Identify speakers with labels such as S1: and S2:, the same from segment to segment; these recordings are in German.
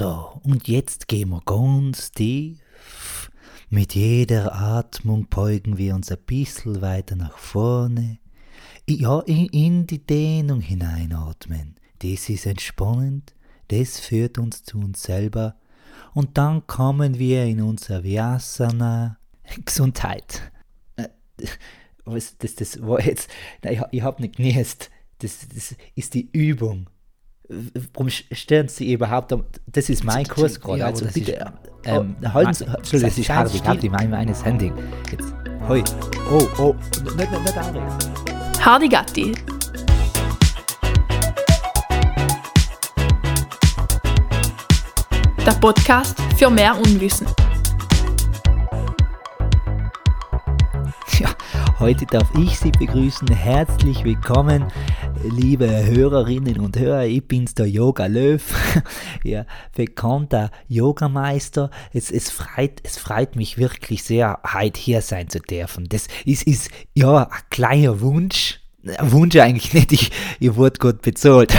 S1: So, und jetzt gehen wir ganz tief. Mit jeder Atmung beugen wir uns ein bisschen weiter nach vorne. Ja, in, in die Dehnung hineinatmen. Das ist entspannend. Das führt uns zu uns selber. Und dann kommen wir in unser Vyasana. Gesundheit. Äh, Was, das, das war jetzt. Nein, ich, ich habe nicht genießt. Das, das ist die Übung. Warum stören Sie überhaupt? Das ist mein Kurs gerade.
S2: Ja,
S1: also
S2: das
S1: bitte.
S2: ist-
S1: ähm,
S2: Oh,
S1: halten Sie. Entschuldigung, das ist hart. Ich habe die mein, meines Handy. Jetzt. Hoi. Oh, oh. Nicht, nicht, nicht anregen.
S3: Hardy Gatti. Der Podcast für mehr Unwissen.
S1: Ja, heute darf ich Sie begrüßen. Herzlich willkommen, liebe Hörerinnen und Hörer. Ich bin's, der Yoga Löw, Ihr bekannter Yogameister. Es, es, freut, es freut mich wirklich sehr, heute hier sein zu dürfen. Das ist, ist ja ein kleiner Wunsch. Wunsch eigentlich nicht, ich, ich wurde gut bezahlt.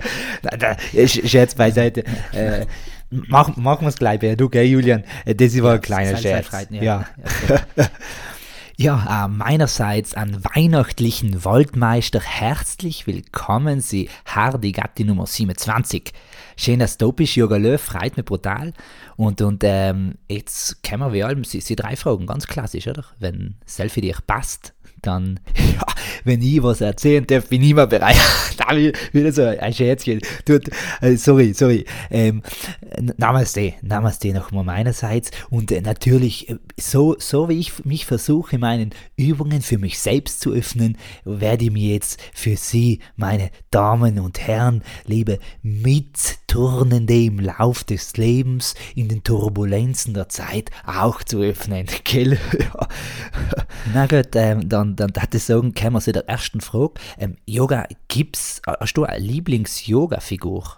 S1: Scherz beiseite. Äh, mach, machen wir es gleich, du, gell, Julian? Äh, Das war ein kleiner Scherz. ja.
S2: ja.
S1: Ja, äh, meinerseits an weihnachtlichen Waldmeister herzlich willkommen, Sie Hardy Gatti Nummer 27. Schön, dass du bist, Yoga Löw, freut mich brutal. Und, und ähm, jetzt können wir allem, Sie, Sie drei Fragen, ganz klassisch, oder? Wenn Selfie dir passt, dann, ja, wenn ich was erzählen darf, bin ich immer bereit. da wieder so ein Scherzchen. Tut, äh, sorry, sorry. Ähm, Namaste, Namaste nochmal meinerseits. Und äh, natürlich, äh, so, so wie ich mich versuche, meinen Übungen für mich selbst zu öffnen, werde ich mir jetzt für Sie, meine Damen und Herren, liebe Mitturnende im Lauf des Lebens, in den Turbulenzen der Zeit auch zu öffnen. Gell? Na gut, ähm, dann, dann darf ich sagen, kommen wir zu der ersten Frage. Ähm, Yoga, gibt's, hast du eine Lieblings-Yoga-Figur?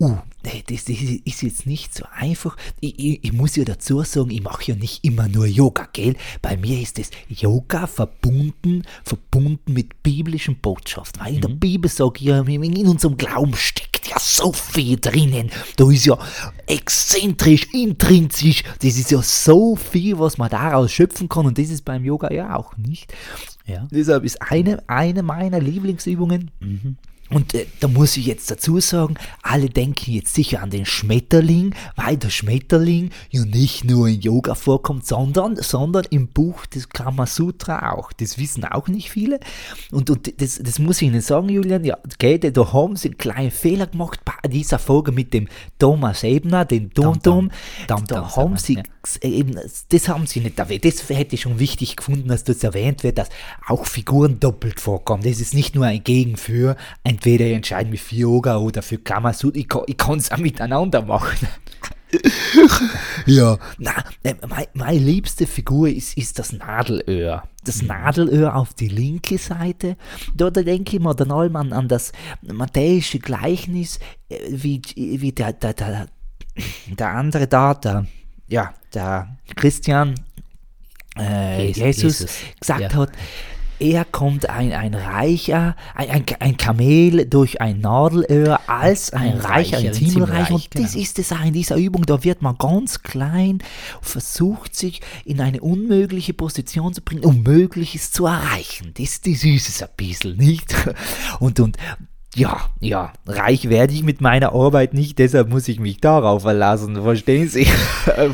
S1: Uh, nee, das, das ist jetzt nicht so einfach. Ich, ich, ich muss ja dazu sagen, ich mache ja nicht immer nur Yoga, gell? Bei mir ist das Yoga verbunden, verbunden mit biblischen Botschaften. Weil in der Bibel sage ich ja, in unserem Glauben steckt ja so viel drinnen. Da ist ja exzentrisch, intrinsisch, das ist ja so viel, was man daraus schöpfen kann. Und das ist beim Yoga ja auch nicht. Ja. Deshalb ist eine, eine meiner Lieblingsübungen. Und äh, da muss ich jetzt dazu sagen, alle denken jetzt sicher an den Schmetterling, weil der Schmetterling ja nicht nur in Yoga vorkommt, sondern, sondern im Buch des Kama Sutra auch. Das wissen auch nicht viele. Und, und das, das muss ich Ihnen sagen, Julian, ja, okay, da haben Sie einen kleinen Fehler gemacht bei dieser Folge mit dem Thomas Ebner, den Dom Dom. Da haben Sie eben, das haben sie nicht erwähnt. Das hätte ich schon wichtig gefunden, dass das erwähnt wird, dass auch Figuren doppelt vorkommen. Das ist nicht nur ein Gegen für, entweder ich entscheide mich für Yoga oder für Kamasutra. Ich, kann- ich kann es auch miteinander machen. ja, na, äh, meine, meine liebste Figur ist, ist das Nadelöhr. Das Nadelöhr auf die linke Seite. Da, da denke ich mir dann allem an, an das matthäische Gleichnis, äh, wie, wie der, der, der, der andere da, der, ja, der Christian, äh,
S2: Jesus,
S1: Jesus, gesagt
S2: ja.
S1: hat, er kommt ein, ein Reicher, ein, ein, ein Kamel durch ein Nadelöhr als ein,
S2: Ein
S1: Reicher
S2: Reicher
S1: ins Himmelreich. Und
S2: Himmelreich,
S1: das
S2: genau.
S1: ist es auch in dieser Übung. Da wird man ganz klein, versucht sich in eine unmögliche Position zu bringen, um Mögliches zu erreichen. Das, das ist es ein bisschen, nicht? Und, und ja, ja, reich werde ich mit meiner Arbeit nicht, deshalb muss ich mich darauf verlassen. Verstehen Sie?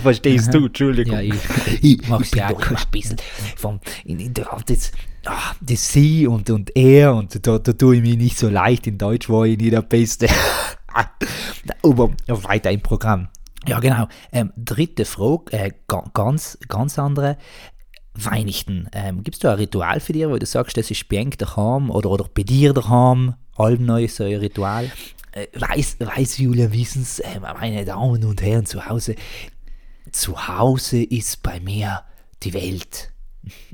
S1: Verstehst du? Entschuldigung.
S2: Ja, ich-
S1: ich,
S2: mach's
S1: bin
S2: ja auch
S1: immer ein bisschen vom, in, in das, ah, das Sie und, und er und da, da tue ich mich nicht so leicht. In Deutsch war ich nicht der Beste. Aber weiter im Programm. Ja, genau. Ähm, dritte Frage, äh, ga- ganz, ganz andere. Weihnachten. Ähm, Gibt es da ein Ritual für dich, wo du sagst, das ist bei daheim oder, oder bei dir daheim? Allem neu so ein Ritual? Äh, weiß, weiß Julia Wissens, äh, meine Damen und Herren zu Hause, zu Hause ist bei mir die Welt.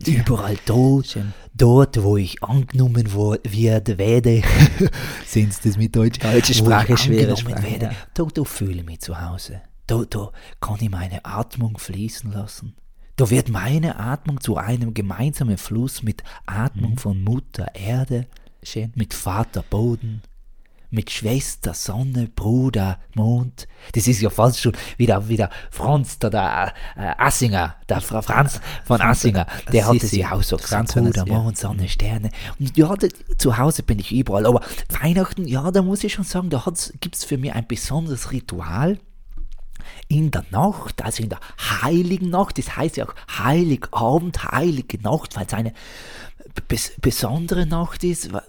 S1: Überall dort,
S2: Schön.
S1: dort, wo ich angenommen werde, werde, sind das mit Deutsch?
S2: Deutsche Sprache, schwere Sprache,
S1: werde,
S2: ja.
S1: da, da fühle ich mich zu Hause. Da, da kann ich meine Atmung fließen lassen. Da wird meine Atmung zu einem gemeinsamen Fluss mit Atmung von Mutter Erde,
S2: Schön.
S1: mit Vater Boden, mit Schwester, Sonne, Bruder, Mond. Das ist ja fast schon wieder, wieder Franz, der, der äh, Assinger, der Fra- Franz von Assinger, der hat das ja auch so gesagt,
S2: Franz
S1: Bruder,
S2: Assinger.
S1: Mond, Sonne, Sterne. Und ja, da, zu Hause bin ich überall, aber Weihnachten, ja, da muss ich schon sagen, da gibt es für mich ein besonderes Ritual in der Nacht, also in der heiligen Nacht, das heißt ja auch Heiligabend, heilige Nacht, weil es eine bes besondere Nacht ist, weil,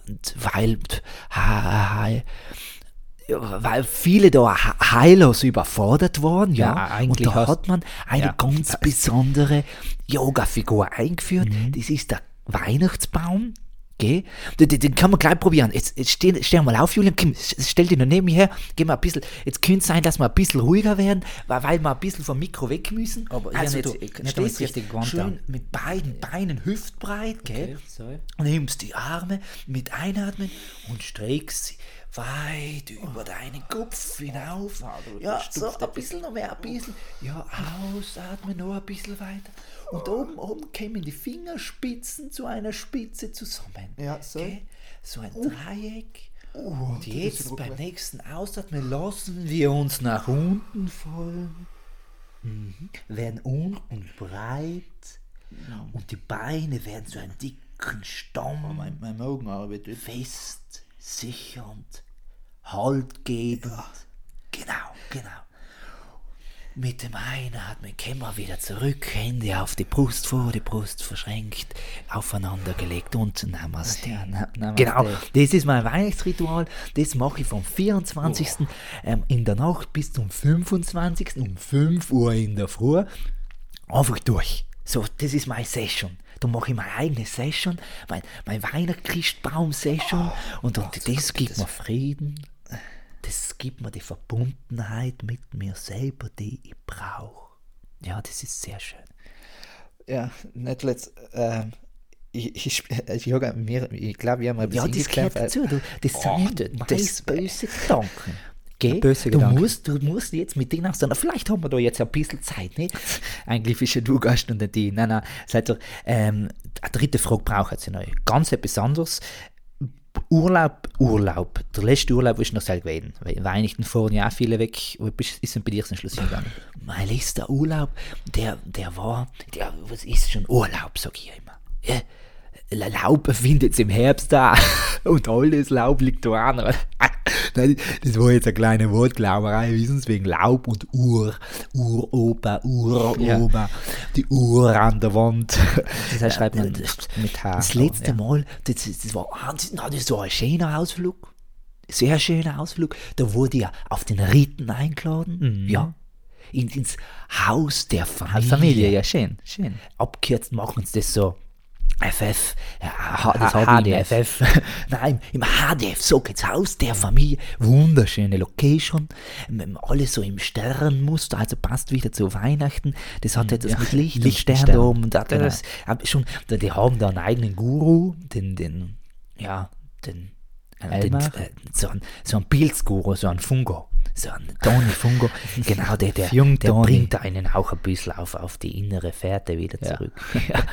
S1: weil, viele da he- heillos überfordert waren, ja,
S2: Ja, eigentlich
S1: und da hat man eine
S2: ja.
S1: ganz besondere Yoga-Figur eingeführt,
S2: Mhm.
S1: das ist der Weihnachtsbaum, Gell? Den, den- kann man gleich probieren. Jetzt, jetzt steh, steh mal auf, Julian. S- stell dich noch neben mir her. Geh mal ein bisschen. Jetzt könnte es sein, dass wir ein bisschen ruhiger werden, weil, weil wir ein bisschen vom Mikro weg müssen.
S2: Aber ich
S1: also,
S2: hab
S1: du
S2: jetzt- ich- nicht,
S1: stehst jetzt
S2: richtig gewandt
S1: schön
S2: haben.
S1: mit beiden Beinen hüftbreit, gell? Und nimmst die Arme mit Einatmen und streckst sie weit über deinen Kopf hinauf. Ja, so ein bisschen noch mehr, ein bisschen. Ja, ausatmen noch ein bisschen weiter. Und oben, oben kämen die Fingerspitzen zu einer Spitze zusammen.
S2: Ja, so.
S1: Gell? So ein Dreieck. Und jetzt beim nächsten Ausatmen lassen wir uns nach unten fallen. Mhm. Werden unten breit. Und die Beine werden zu einem dicken Stamm.
S2: Mein, mein Augen arbeitet.
S1: Fest, sichernd, haltgebend. Genau, genau. Mit dem Einatmen kommen wir wieder zurück, Hände auf die Brust, vor die Brust verschränkt, aufeinander gelegt und Namaste.
S2: Ja, na- Namaste.
S1: Genau, das ist mein Weihnachtsritual. Das mache ich vom 24. Ähm, in der Nacht bis zum 25. um 5 Uhr in der Früh. Einfach durch. So, das ist meine Session. Da mache ich meine eigene Session, mein, mein Weihnachtschristbaum-Session und, und das gibt mir Frieden. Das gibt mir die Verbundenheit mit mir selber, die ich brauche. Ja, das ist sehr schön.
S2: Ja, nicht letzt. Ähm, ich, ich, ich, mir, ich glaube, wir haben ein
S1: Ja,
S2: bisschen
S1: das gehört dazu. Du, das
S2: Oh,
S1: sind
S2: das-
S1: böse Gedanken. Gell?
S2: Böse
S1: du,
S2: Gedanken.
S1: musst, du musst jetzt mit denen aussetzen. Vielleicht haben wir da jetzt ein bisschen Zeit, nicht? Eigentlich bist ja du Gast und die. Nein, nein. Seid ihr, ähm, eine dritte Frage braucht sie noch. Ganz etwas anderes. Urlaub, Urlaub. Der letzte Urlaub ist noch selber gewesen. We- Weihnachten fahren ja auch viele weg. Wo ist denn bei dir zum Schluss hingegangen? Mein letzter Urlaub, der, der war, der, was ist schon Urlaub, sag ich immer. Ja, Laub findet im Herbst da und alles Laub liegt da an. Nein, Das war jetzt eine kleine Wortglauberei, wissen Sie, wegen Laub und Uhr, Uropa, Uroma, die Uhr an der Wand.
S2: Das heißt, schreibt man
S1: Das-
S2: mit H.
S1: Das letzte Mal, das, das, war, das, war ein schöner Ausflug, sehr schöner Ausflug. Da wurde ja auf den Riten eingeladen, ja, in, ins Haus der Familie.
S2: Familie, ja, schön, schön.
S1: Abgekürzt machen sie das so. FF, ja,
S2: das habe ich
S1: HDF. Nein, im HDF, so geht's Haus der Familie. Wunderschöne Location. Alles so im Sternmuster, also passt wieder zu Weihnachten. Das hat etwas
S2: ja.
S1: mit Licht
S2: Licht und
S1: Stern oben. Da,
S2: Genau.
S1: das, aber schon, die haben da einen eigenen Guru, den, den, ja, den, den äh, so ein, so ein Pilzguru, so ein Fungo. So ein Toni Fungo, genau, der, der, der bringt einen auch ein bisschen auf, auf die innere Fährte wieder zurück. Ja.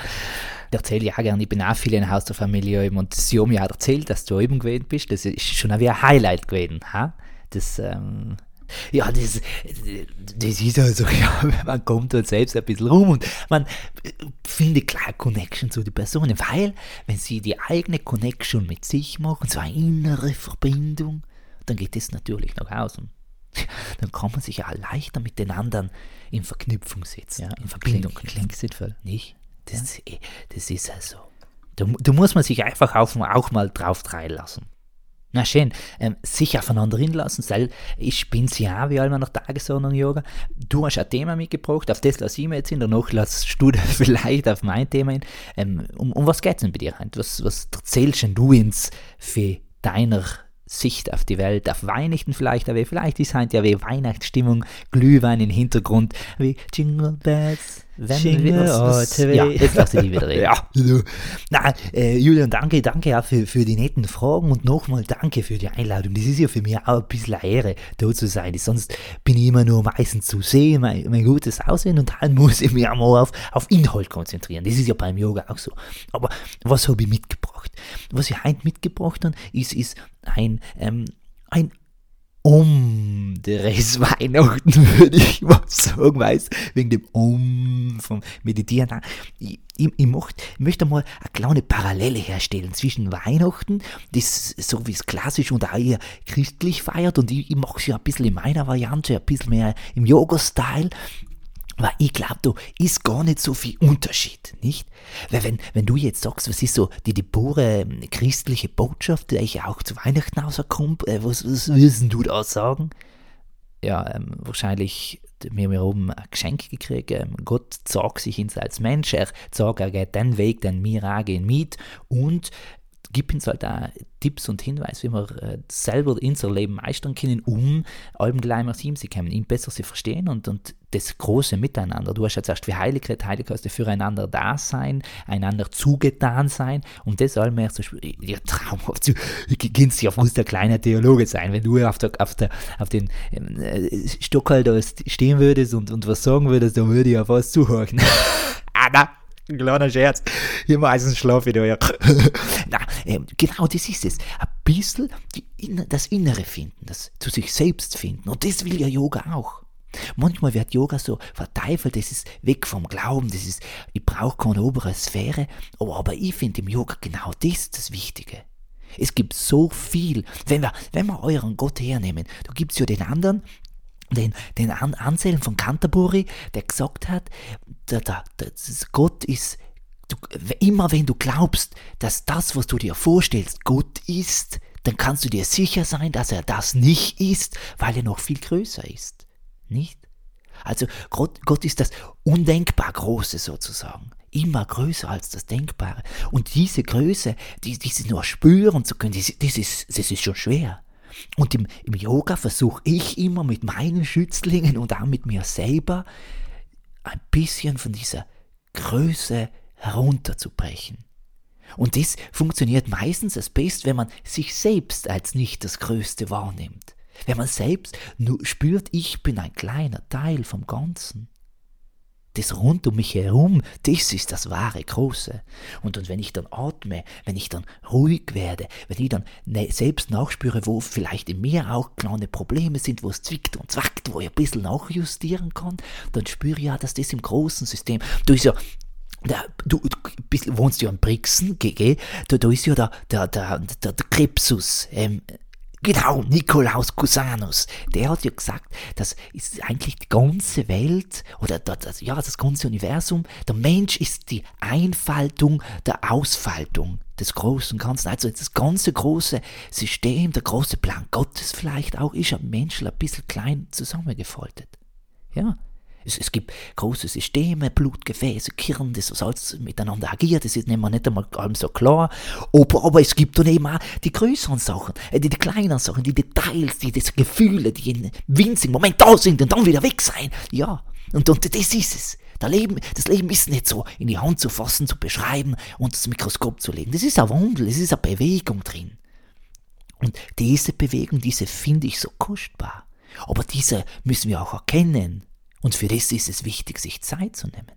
S1: Ich erzähle ja auch gerne, ich bin auch viel in Haus der Familie eben und sie haben mir auch erzählt, dass du eben gewesen bist. Das ist schon wie ein Highlight gewesen. Ha? Das, ähm, ja, das, das ist also, ja, man kommt dort selbst ein bisschen rum und man äh, findet klar Connection zu den Personen, weil, wenn sie die eigene Connection mit sich machen, so eine innere Verbindung, dann geht das natürlich nach außen. Dann kann man sich ja leichter mit den anderen in Verknüpfung setzen,
S2: Ja,
S1: in Verbindung
S2: klingt sinnvoll.
S1: Nicht? Das, das ist also. Da, mu- da muss man sich einfach auf, auch mal drauf lassen. Na schön, ähm, sich aufeinander hinlassen, weil ich bin's ja, wie allem nach Tagesordnung Yoga. Du hast ein Thema mitgebracht, auf das lasse ich mir jetzt hin, danach lass du vielleicht auf mein Thema hin. Ähm, um, um was geht's denn bei dir heute? Was, was erzählst denn du uns für deiner Sicht auf die Welt, auf Weihnachten vielleicht, aber vielleicht ist heute ja wie Weihnachtsstimmung, Glühwein im Hintergrund, wie Jingle Bells, wenn wir was, ja, jetzt lass ich die wieder reden. ja. Na, äh, Julian, danke, danke ja für, für die netten Fragen und nochmal danke für die Einladung. Das ist ja für mich auch ein bisschen eine Ehre, da zu sein. Sonst bin ich immer nur meistens zu sehen, mein, mein gutes Aussehen und dann muss ich mich auch mal auf, auf Inhalt konzentrieren. Das ist ja beim Yoga auch so. Aber was habe ich mitgebracht? Was ich heute mitgebracht habe, ist, ist ein, ähm, ein anderes Weihnachten, würde ich mal sagen, weißt wegen dem Om vom Meditieren. Ich, ich, ich, möchte, ich möchte mal eine kleine Parallele herstellen zwischen Weihnachten, das so wie es klassisch und auch eher christlich feiert, und ich, ich mache es ja ein bisschen in meiner Variante, ein bisschen mehr im Yoga-Style, weil ich glaube, da ist gar nicht so viel Unterschied, nicht? Weil wenn, wenn du jetzt sagst, was ist so die, die pure ähm, christliche Botschaft, die ich auch zu Weihnachten rauskommt, äh, was, was willst du da sagen? Ja, ähm, wahrscheinlich, wir haben oben ein Geschenk gekriegt. Ähm, Gott zeigt sich uns als Mensch, er sagt, er geht den Weg, den wir auch gehen mit und gibt uns halt auch Tipps und Hinweise, wie wir äh, selber unser Leben meistern können, um allem gleich mal ihm zu kommen, ihn besser zu verstehen und, und das große Miteinander. Du hast jetzt erst wie heilig geredet, heilig heißt füreinander da sein, einander zugetan sein und das all mehr zu spüren. Ja, traumhaft, du gehst ja muss der kleine Theologe sein, wenn du auf, der, auf, der, auf den äh, Stockhall da stehen würdest und, und was sagen würdest, dann würde ich ja fast zuhören. Anna! Ein kleiner Scherz. Hier schlafe ich da ja. Na, ähm, genau das ist es. Ein bisschen die, das Innere finden, das zu sich selbst finden. Und das will ja Yoga auch. Manchmal wird Yoga so verteufelt, das ist weg vom Glauben, das ist, ich brauche keine obere Sphäre, aber, aber ich finde im Yoga genau das das Wichtige. Es gibt so viel. Wenn wir, wenn wir euren Gott hernehmen, da gibt es ja den anderen, den, den An Anselm von Canterbury, der gesagt hat, der, der, der, Gott ist, du, immer wenn du glaubst, dass das, was du dir vorstellst, Gott ist, dann kannst du dir sicher sein, dass er das nicht ist, weil er noch viel größer ist. Nicht? Also Gott, Gott ist das undenkbar Große sozusagen. Immer größer als das Denkbare. Und diese Größe, die, diese nur spüren zu können, das, das, ist, das ist schon schwer. Und im, im Yoga versuche ich immer mit meinen Schützlingen und auch mit mir selber ein bisschen von dieser Größe herunterzubrechen. Und das funktioniert meistens als best, wenn man sich selbst als nicht das Größte wahrnimmt. Wenn man selbst nur spürt, ich bin ein kleiner Teil vom Ganzen das rund um mich herum, das ist das wahre Große. Und, und wenn ich dann atme, wenn ich dann ruhig werde, wenn ich dann ne, selbst nachspüre, wo vielleicht in mir auch kleine Probleme sind, wo es zwickt und zwackt, wo ich ein bisschen nachjustieren kann, dann spüre ich ja, dass das im großen System, du ist ja der, du, du wohnst ja in Brixen, gell? Da, da ist ja der, der, der, der, der Krebsus, ähm, Genau, Nikolaus Cusanus, der hat ja gesagt, dass ist eigentlich die ganze Welt oder das, ja, das ganze Universum, der Mensch ist die Einfaltung der Ausfaltung des großen Ganzen. Also das ganze große System, der große Plan Gottes vielleicht auch, ist am Menschen ein bisschen klein zusammengefaltet. Ja, es, es gibt große Systeme, Blutgefäße, Kirn, das alles miteinander agiert, das ist nicht, nicht einmal so klar. Aber, aber es gibt dann eben auch die größeren Sachen, äh, die, die kleinen Sachen, die Details, die, die Gefühle, die in winzigen Moment da sind und dann wieder weg sein. Ja, und, und das ist es. Das Leben, das Leben ist nicht so in die Hand zu fassen, zu beschreiben und das Mikroskop zu legen. Das ist ein Wandel, es ist eine Bewegung drin. Und diese Bewegung, diese finde ich so kostbar. Aber diese müssen wir auch erkennen. Und für das ist es wichtig, sich Zeit zu nehmen,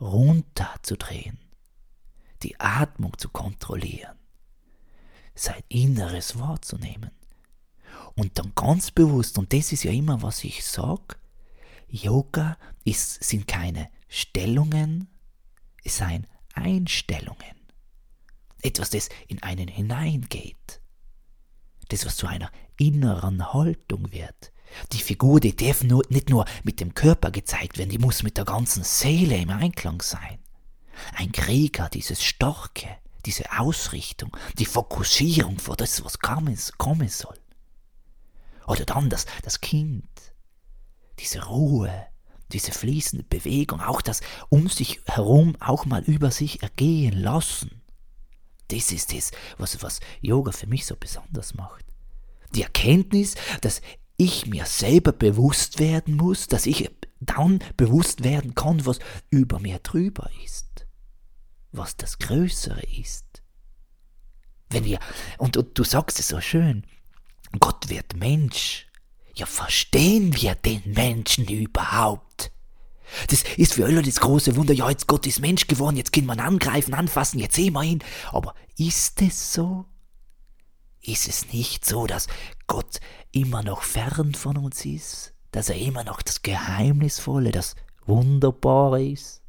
S1: runterzudrehen, die Atmung zu kontrollieren, sein Inneres wahrzunehmen. Und dann ganz bewusst, und das ist ja immer, was ich sage, Yoga ist, sind keine Stellungen, es seien Einstellungen. Etwas, das in einen hineingeht. Das, was zu einer inneren Haltung wird, die Figur, die darf nur, nicht nur mit dem Körper gezeigt werden, die muss mit der ganzen Seele im Einklang sein. Ein Krieger, dieses Starke, diese Ausrichtung, die Fokussierung vor das, was kommen, soll. Oder dann das, das Kind, diese Ruhe, diese fließende Bewegung, auch das um sich herum auch mal über sich ergehen lassen. Das ist es, was, was Yoga für mich so besonders macht. Die Erkenntnis, dass ich mir selber bewusst werden muss, dass ich dann bewusst werden kann, was über mir drüber ist, was das Größere ist. Wenn wir, und, und du sagst es so schön, Gott wird Mensch, ja verstehen wir den Menschen überhaupt? Das ist für alle das große Wunder, ja jetzt Gott ist Mensch geworden, jetzt können wir ihn angreifen, anfassen, jetzt sehen wir ihn. Aber ist es so? Ist es nicht so, dass Gott immer noch fern von uns ist? Dass er immer noch das Geheimnisvolle, das Wunderbare ist?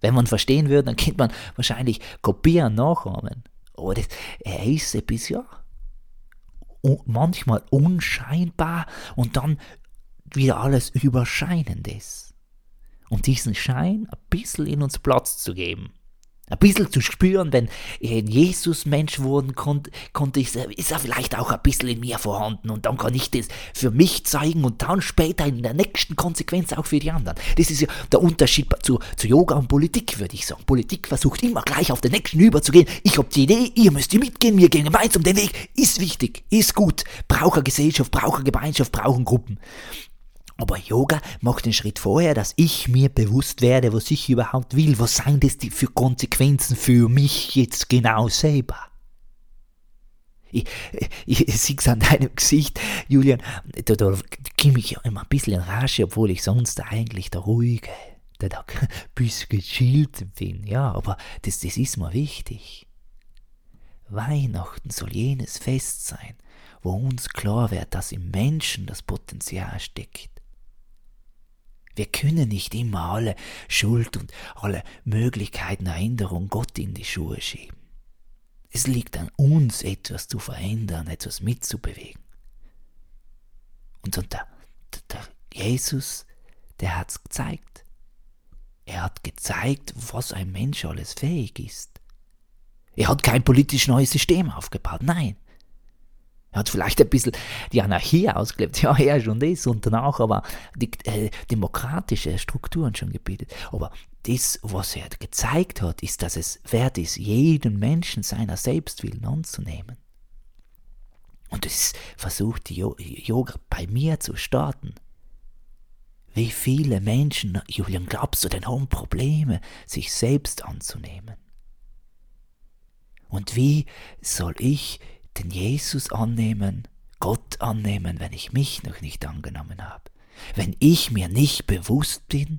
S1: Wenn man verstehen würde, dann könnte man wahrscheinlich kopieren, nachahmen. Aber das, er ist etwas, ja, manchmal unscheinbar und dann wieder alles Überscheinendes. Und diesen Schein ein bisschen in uns Platz zu geben ein bisschen zu spüren, wenn Jesus Mensch wurden konnte, konnte ich, ist er vielleicht auch ein bisschen in mir vorhanden und dann kann ich das für mich zeigen und dann später in der nächsten Konsequenz auch für die anderen. Das ist ja der Unterschied zu, zu Yoga und Politik, würde ich sagen. Politik versucht immer gleich auf den nächsten überzugehen. Ich habe die Idee, ihr müsst mitgehen, wir gehen gemeinsam den Weg. Ist wichtig, ist gut. Braucht Gesellschaft, braucht Gemeinschaft, brauchen Gruppen. Aber Yoga macht den Schritt vorher, dass ich mir bewusst werde, was ich überhaupt will. Was seien das für Konsequenzen für mich jetzt genau selber? Ich, ich, ich sehe es an deinem Gesicht, Julian, da, da komme ich ja immer ein bisschen in Rage, obwohl ich sonst eigentlich der Ruhige, der da ein bisschen gechillt bin. Ja, aber das, das ist mir wichtig. Weihnachten soll jenes Fest sein, wo uns klar wird, dass im Menschen das Potenzial steckt wir können nicht immer alle Schuld und alle Möglichkeiten der Änderung Gott in die Schuhe schieben. Es liegt an uns, etwas zu verändern, etwas mitzubewegen. Und, und der, der Jesus, der hat es gezeigt. Er hat gezeigt, was ein Mensch alles fähig ist. Er hat kein politisch neues System aufgebaut, nein. Er hat vielleicht ein bisschen die Anarchie ausgelebt, ja, er schon das und danach aber die äh, demokratische Strukturen schon gebildet. Aber das, was er gezeigt hat, ist, dass es wert ist, jeden Menschen seiner Selbstwillen anzunehmen. Und das versucht die Yoga bei mir zu starten. Wie viele Menschen, Julian, glaubst du denn, haben Probleme, sich selbst anzunehmen? Und wie soll ich den Jesus annehmen, Gott annehmen, wenn ich mich noch nicht angenommen habe. Wenn ich mir nicht bewusst bin,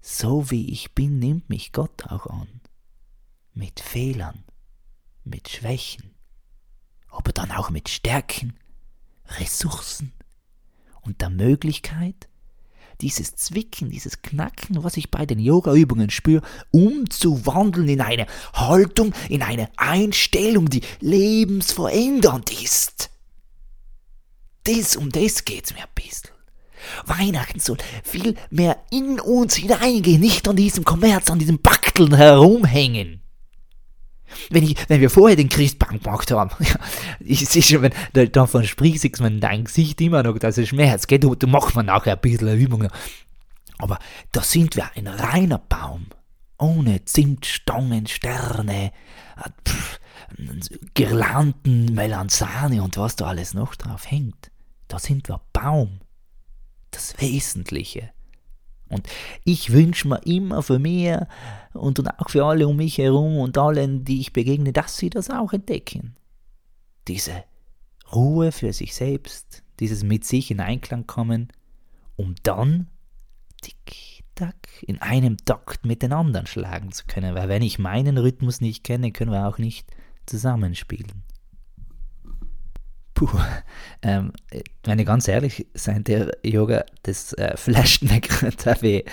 S1: so wie ich bin, nimmt mich Gott auch an. Mit Fehlern, mit Schwächen, aber dann auch mit Stärken, Ressourcen und der Möglichkeit, dieses Zwicken, dieses Knacken, was ich bei den Yoga-Übungen spüre, umzuwandeln in eine Haltung, in eine Einstellung, die lebensverändernd ist. Das, um das geht's mir ein bisschen. Weihnachten soll viel mehr in uns hineingehen, nicht an diesem Kommerz, an diesem Bakteln herumhängen. Wenn, ich, wenn wir vorher den Christbaum gemacht haben, ich sehe schon, wenn davon sprichst, wenn dein Gesicht immer noch, das ist Schmerz, geht, du, du machst man nachher ein bisschen Übung. Aber da sind wir ein reiner Baum, ohne Zimtstangen, Sterne, pff, Girlanden, Melanzane und was da alles noch drauf hängt. Da sind wir Baum, das Wesentliche. Und ich wünsche mir immer für mich und auch für alle um mich herum und allen, die ich begegne, dass sie das auch entdecken. Diese Ruhe für sich selbst, dieses mit sich in Einklang kommen, um dann tick-tack in einem Takt mit den anderen schlagen zu können. Weil wenn ich meinen Rhythmus nicht kenne, können wir auch nicht zusammenspielen. Puh, ähm, wenn ich ganz ehrlich sein, der Yoga, das äh, flasht mich gerade wie,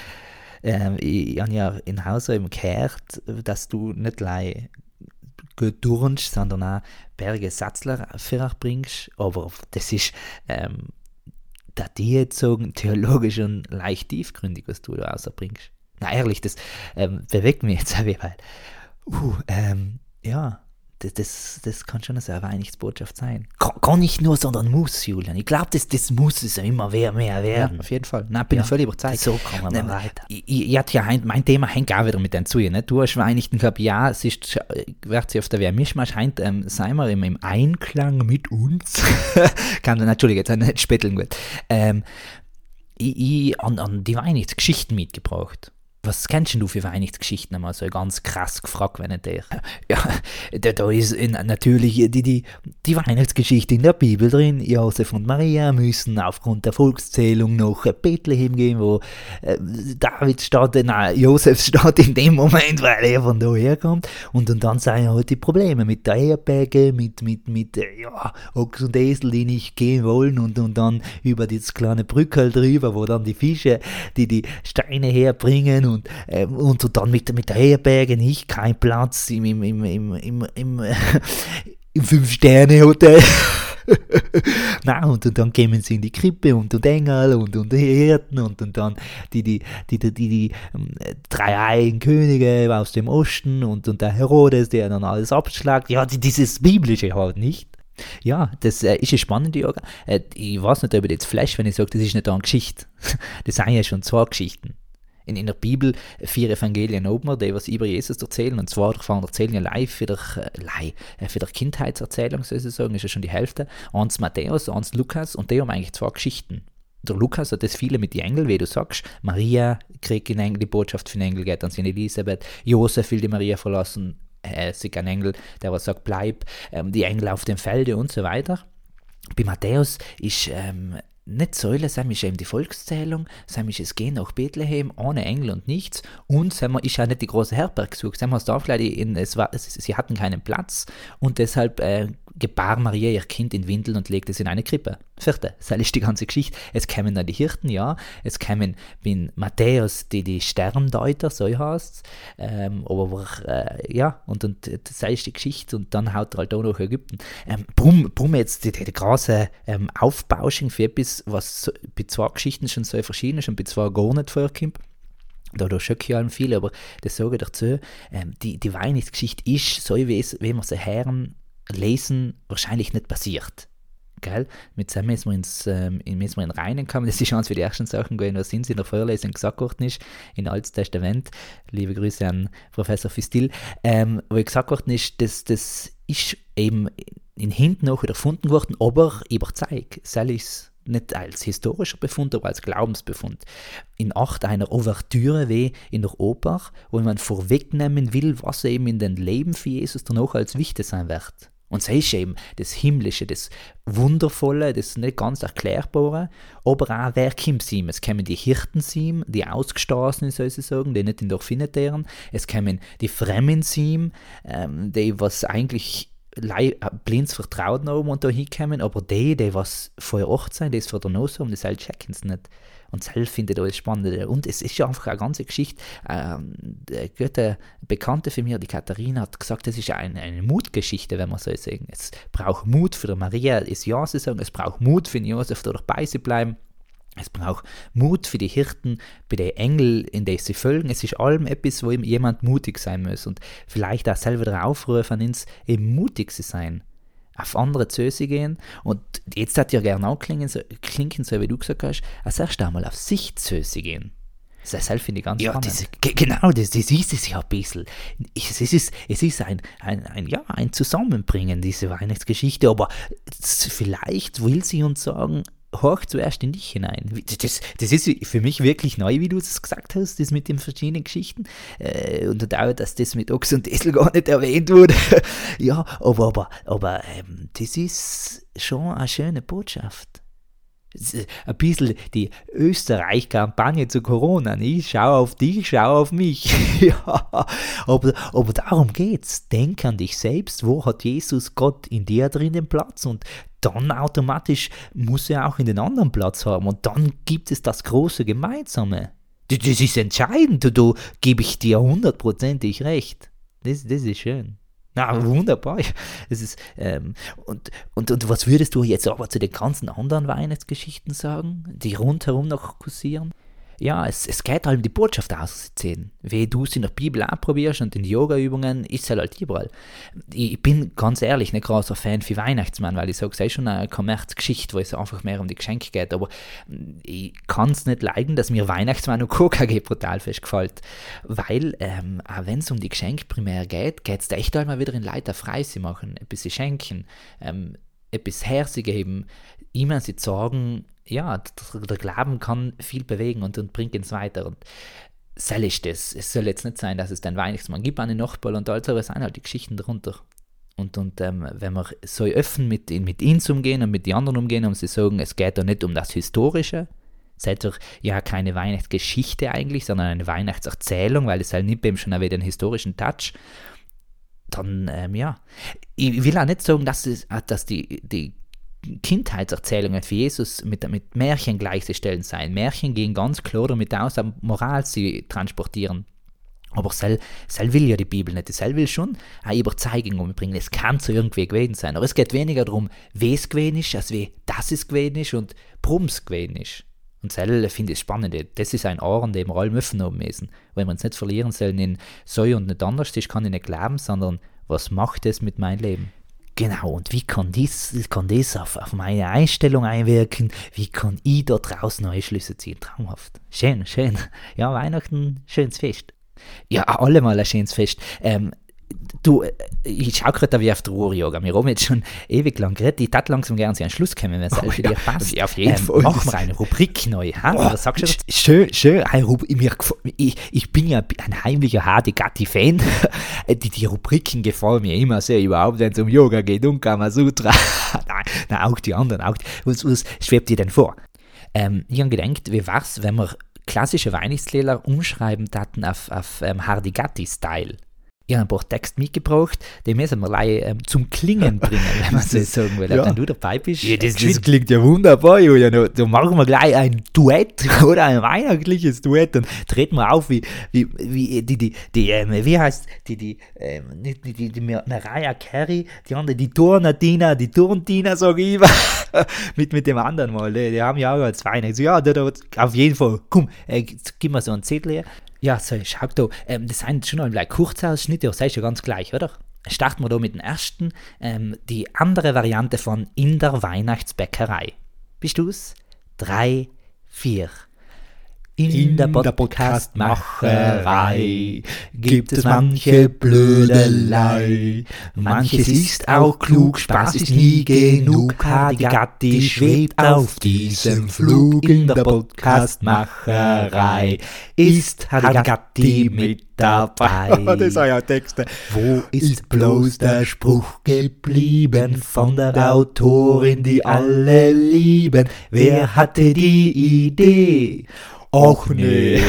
S1: ähm, ich habe ja in Hause eben gehört, dass du nicht gleich turnst, sondern auch Berge Satzler bringst, aber das ist ähm, da die jetzt sagen, theologisch und leicht tiefgründig, was du da rausbringst. Na ehrlich, das ähm, bewegt mich jetzt auch, weil, uh, ähm, ja, das, das, das kann schon eine Weihnachtsbotschaft sein. Kann, kann, nicht nur, sondern muss, Julian. Ich glaube, das, das muss es immer mehr, mehr werden.
S2: Ja, auf jeden Fall. Nein, bin ja. ich völlig überzeugt.
S1: So kommen wir weiter. Ich, ich, ich ja, mein Thema hängt auch wieder mit deinem zu. Ne? Du hast Weihnachten gehabt, ja, es ist, wird sich auf der Wehr Mischmasch scheint, ähm, seien wir im, im Einklang mit uns. kann, Entschuldige, jetzt nicht späteln gut. Ähm, ich, ich an, an die Weihnachtsgeschichten mitgebracht.
S2: Was kennst du für Weihnachtsgeschichten einmal so ganz krass gefragt, wenn ich der? Ja, da, da ist in, natürlich die, die, die Weihnachtsgeschichte in der Bibel drin. Josef und Maria müssen aufgrund der Volkszählung nach Bethlehem gehen, wo äh, David steht, nein, Josef steht in dem Moment, weil er von da herkommt. Und, und dann seien halt die Probleme mit der Herberge, mit, mit, mit äh, ja, Ochs und Esel, die nicht gehen wollen und, und dann über das kleine Brückel drüber, wo dann die Fische, die die Steine herbringen und, äh, und dann mit, mit der Herberge nicht kein Platz im, im, im, im, im, im, äh, im Fünf-Sterne-Hotel. Nein, und, und, dann kämen sie in die Krippe und, und Engel und, und Hirten und, und dann die, die, die, die, die, die ähm, drei Eigen Könige aus dem Osten und, und der Herodes, der dann alles abschlagt. Ja, die, dieses Biblische halt nicht. Ja, das äh, ist eine spannende Yoga. Äh, ich weiß nicht, ob ich jetzt flash, wenn ich sage, das ist nicht eine Geschichte. Das sind ja schon zwei Geschichten in, in der Bibel vier Evangelien oben, die was über Jesus erzählen. Und zwar davon erzählen ja live für der, äh, für der Kindheitserzählung, sozusagen, ist ja schon die Hälfte. Eins Matthäus, eins Lukas und die haben eigentlich zwei Geschichten. Der Lukas hat das viele mit den Engeln, wie du sagst. Maria kriegt in Engel die Botschaft von Engel, geht an seine Elisabeth. Josef will die Maria verlassen, äh, sich ein Engel, der was sagt, bleib. Ähm, die Engel auf dem Felde und so weiter. Bei Matthäus ist ähm, nicht Säule, Sam ist eben die Volkszählung, Sam ist es Gehen nach Bethlehem, ohne Engel und nichts. Und Sam ist auch nicht die große Herberg gesucht. Du auch gleich in, es war, sie hatten keinen Platz und deshalb äh, gebar Maria ihr Kind in Windeln und legte es in eine Krippe. Vierte, das ist die ganze Geschichte. Es kämen dann die Hirten, ja. Es kämen, bin Matthäus, die die Sterndeuter, so heißt ähm, aber äh, ja, und, und das ist die Geschichte und dann haut er halt auch noch Ägypten. Ähm, warum, warum jetzt die, die, die große ähm, Aufbauschung für etwas, was so, bei zwei Geschichten schon so verschieden ist und bei zwei gar nicht vorkommt? Da, da ich allem viel, aber das sage ich dazu. Ähm, die, die Weihnachtsgeschichte ist, so wie, es, wie wir sie hören, lesen, wahrscheinlich nicht passiert. Gell? Mit dem müssen wir ins, ähm, müssen wir in Reinen kommen. Das ist eines für die ersten Sachen gewesen, was uns in der Vorlesung gesagt worden ist, in Altes Testament. Liebe Grüße an Professor Fistil. Ähm, wo gesagt worden ist, dass das ist eben in hinten noch erfunden worden, aber überzeugt. Soll ich nicht als historischer Befund, aber als Glaubensbefund. In Acht einer Ouvertüre wie in der Oper, wo man vorwegnehmen will, was eben in den Leben für Jesus danach als wichtig sein wird. Und so ist eben das Himmlische, das Wundervolle, das nicht ganz Erklärbare, aber auch wer kommt ihm. Es kommen die Hirten ihm, die Ausgestoßenen sozusagen, die nicht in der Finnetären. Es kommen die Fremden ihm, ähm, die was eigentlich blindes Vertrauen haben und da hinkommen, aber die, die was vor Ort sein, die es vor der Nase haben, das halt checken es nicht. Und selbst findet alles spannend. Und es ist ja einfach eine ganze Geschichte. Ähm, eine gute Bekannte von mir, die Katharina, hat gesagt, es ist eine, eine Mutgeschichte, wenn man so sagen. Es braucht Mut für Maria, ist Ja zu sagen, es braucht Mut für Josef, da dabei zu bleiben. Es braucht Mut für die Hirten, bei den Engeln, in denen sie folgen. Es ist allem etwas, wo jemand mutig sein muss. Und vielleicht auch selber der Aufruf an uns, eben mutig zu sein. Auf andere Zöse gehen. Und jetzt hat ja gerne auch klingen, so, klingen, so wie du gesagt hast, als erst einmal auf sich Zöse gehen. Das finde ich ganz
S1: ja,
S2: spannend.
S1: Das, genau, das, das ist es ja ein bisschen. Es ist, es ist ein, ein, ein, ja, ein Zusammenbringen, diese Weihnachtsgeschichte, aber vielleicht will sie uns sagen, horch zuerst in dich hinein. Das, das ist für mich wirklich neu, wie du es gesagt hast, das mit den verschiedenen Geschichten. Äh, und auch, dass das mit Ochs und Esel gar nicht erwähnt wurde. ja, aber, aber, aber ähm, das ist schon eine schöne Botschaft ein bisschen die Österreich-Kampagne zu Corona. Ich schau auf dich, schau auf mich. ja, aber, aber darum geht's. Denk an dich selbst. Wo hat Jesus Gott in dir drin den Platz? Und dann automatisch muss er auch in den anderen Platz haben. Und dann gibt es das große Gemeinsame. Das, ist entscheidend. Da, da gebe ich dir hundertprozentig recht. Das, das ist schön. Na, wunderbar. Das ist, ähm, und, und, und was würdest du jetzt aber zu den ganzen anderen Weihnachtsgeschichten sagen, die rundherum noch kursieren? Ja, es, es geht halt um die Botschaft auszuziehen. Wie du es in der Bibel auch probierst und in den Yoga-Übungen, ist es halt überall. Ich bin ganz ehrlich nicht großer Fan für Weihnachtsmann, weil ich sage, es ist schon eine Kommerzgeschichte, wo es einfach mehr um die Geschenke geht. Aber ich kann es nicht leiden, dass mir Weihnachtsmann und KKG brutal festgefällt. Weil, ähm, auch wenn es um die Geschenke primär geht, geht es da echt einmal wieder in Leiter frei zu machen, etwas zu schenken. Ähm, etwas herzugeben, ihm sie sorgen, ja, der, der Glauben kann viel bewegen und, und bringt uns weiter. Und
S2: soll ist das. Es soll jetzt nicht sein, dass es den Weihnachtsmann gibt an den Nachbarn und all so, aber es sind halt die Geschichten darunter. Und, und ähm, wenn wir so öffnen mit, mit ihnen umgehen und mit den anderen umgehen und sie sagen, es geht da nicht um das Historische, seid doch ja keine Weihnachtsgeschichte eigentlich, sondern eine Weihnachtserzählung, weil es halt nicht eben schon wieder einen historischen Touch, dann ähm, ja. Ich will auch nicht sagen, dass, es, dass die, die Kindheitserzählungen für Jesus mit, mit Märchen gleichzustellen sein. Märchen gehen ganz klar damit aus, Moral sie transportieren. Aber sel, sel will ja die Bibel nicht. Sel will schon eine Überzeugung umbringen. Es kann so irgendwie gewesen sein. Aber es geht weniger darum, wie es gewesen ist, als wie das es gewesen ist und warum es gewesen ist. Und sel finde ich spannend. Das ist ein Ohr, an dem wir alle müssen müssen. Wenn wir uns nicht verlieren sollen in so und nicht anders ist, kann ich nicht glauben, sondern was macht es mit meinem Leben? Genau, und wie kann das, kann das auf, auf meine Einstellung einwirken? Wie kann ich da draußen neue Schlüsse ziehen? Traumhaft. Schön, schön. Ja, Weihnachten, schönes Fest. Ja, allemal ein schönes Fest. Ähm, du, äh, ich schaue gerade wie auf der Uhr, Yoga. Wir haben jetzt schon ewig lang geredet. Ich hätte langsam gerne zu einem Schluss kommen, wenn es oh, für ja, dich passt.
S1: Ja, auf jeden ähm, Fall.
S2: Machen wir eine Rubrik neu. Ha?
S1: Oh, Was sagst du Schön, schön. Ich, ich bin ja ein heimlicher Hardy-Gatti-Fan. die, die Rubriken gefallen mir immer sehr, überhaupt wenn es um Yoga geht und Kamasutra. nein, nein, auch die anderen. Auch, was, was schwebt dir denn vor?
S2: Ähm, ich habe gedacht, wie wär's, wenn wir klassische Weihnachtslieder umschreiben taten auf, auf ähm, Hardigatti-Style. Ich habe ein paar Text mitgebracht, die müssen wir gleich ähm, zum Klingen bringen, wenn man so sagen will. Ja. Wenn du dabei bist.
S1: Ja, das, das klingt ja wunderbar, Julian. Da machen wir gleich ein Duett oder ein weihnachtliches Duett. Dann treten wir auf wie, wie, wie die, die, die ähm, wie heißt die, die, ähm, die, die, die, die Mariah Carey, die andere, die Turnatina, die Turntina, sage ich immer. mit, mit dem anderen mal. Die, die haben ja auch zwei. Ja, da, da, auf jeden Fall. Komm, äh, gib mir so einen Zettel her.
S2: Ja, so, schau da, ähm, das sind schon einmal Kurzausschnitte, das ist ja ganz gleich, oder? Starten wir da mit dem ersten, ähm, die andere Variante von In der Weihnachtsbäckerei. Bist du's? Drei, vier.
S1: In der Podcastmacherei gibt es manche Blödelei. Manches ist auch klug, Spaß ist nie genug. Hardigatti schwebt auf diesem Flug. In der Podcastmacherei ist Hardigatti mit dabei.
S2: das sind ja Texte.
S1: Wo ist bloß der Spruch geblieben von der Autorin, die alle lieben? Wer hatte die Idee? Och nee.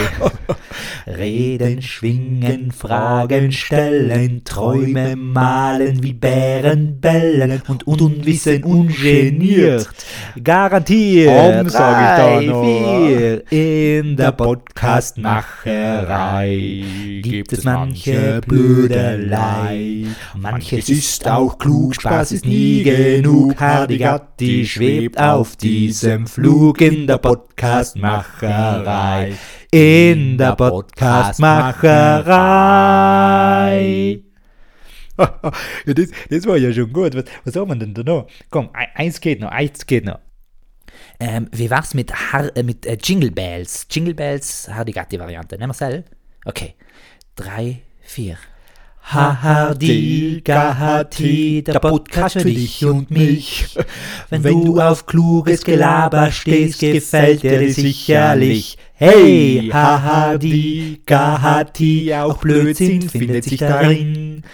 S1: Reden, schwingen, Fragen stellen, Träume malen wie Bären bellen und Unwissen ungeniert. Garantiert,
S2: um, sag ich da noch.
S1: Vier. In der Podcastmacherei gibt es manche Blödelei. Manches ist auch klug, Spaß ist nie genug. Hardigatti schwebt auf diesem Flug in der Podcastmacherei. Podcastmacherei. In der Podcastmacherei.
S2: das, das war ja schon gut. Was, was haben wir denn da noch? Komm, eins geht noch, eins geht noch. Ähm, wie war's mit, Har äh, mit äh, Jingle Bells? Jingle Bells, Hardigatti-Variante. Nehmen wir es Okay. Drei, vier.
S1: Hahadi, der Podcast für dich und mich. Wenn du auf kluges Gelaber stehst, gefällt dir sicherlich. Hey, Hahadi, Gahati, auch Blödsinn findet sich darin.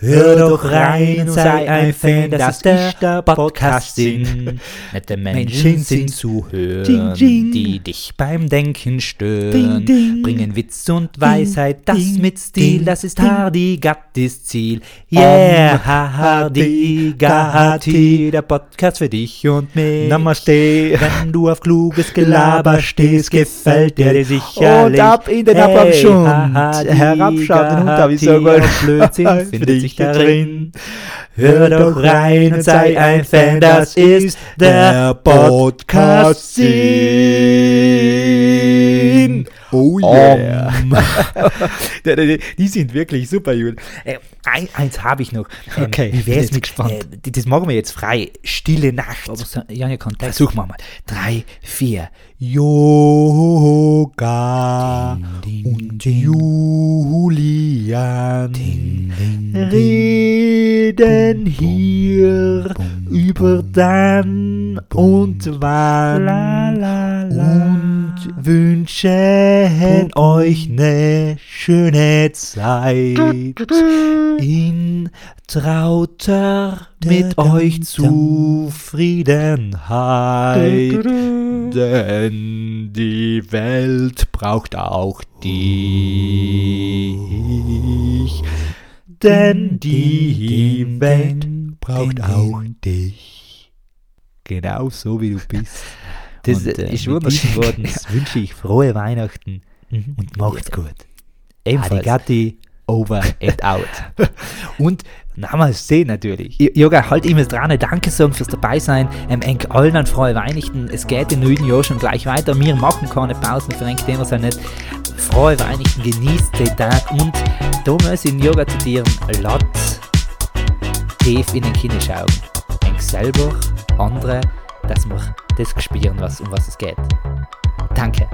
S1: Hör doch rein und sei ein Fan, das ist der Podcast Sinn.
S2: Nette Menschen sind zu hören, die dich beim Denken stören. Bringen Witz und Weisheit, das mit Stil, das ist Hardy Gattis Ziel. Yeah, Hardy Gatti, der Podcast für dich und mich.
S1: Namaste.
S2: Wenn du auf kluges Gelaber stehst, gefällt der dir sicherlich.
S1: Und ab in den hey,
S2: den Hund habe ich so gut. Blödsinn findet sich darin.
S1: Hör doch rein und sei ein Fan, das ist der Podcast Sinn.
S2: Oh yeah. Um. die sind wirklich super, Jul. Äh, ein, eins habe ich noch.
S1: Ähm, okay,
S2: wie wär's mit gespannt. Äh, das machen wir jetzt frei. Stille Nacht.
S1: Aber so, ja, ja, Kontext.
S2: Versuchen wir mal. Drei, vier.
S1: Yoga ding, ding, und ding. Julian reden hier über dann und wann
S2: la, la, la,
S1: wünschen euch eine schöne Zeit. In trauter mit euch Zufriedenheit, denn die Welt braucht auch dich, denn die Welt braucht auch dich. Genau so wie du bist.
S2: Das
S1: Und, äh,
S2: ist wunderschön.
S1: diesen Worten wünsche ich frohe Weihnachten
S2: Mhm.
S1: und macht's gut.
S2: Ebenfalls.
S1: Arigati, over and out.
S2: Und
S1: Namaste natürlich.
S2: Yoga, halt immer dran, danke sagen fürs dabei sein. Ähm, eng allen an frohe Weihnachten. Es geht im neuen Jahr schon gleich weiter. Wir machen keine Pausen, für eng dem wir nicht. Frohe Weihnachten, genießt den Tag und da muss ich in Yoga zitieren, lasst tief in den Kinn schauen. Eng selber, andere, dass wir das spüren, was, um was es geht. Danke.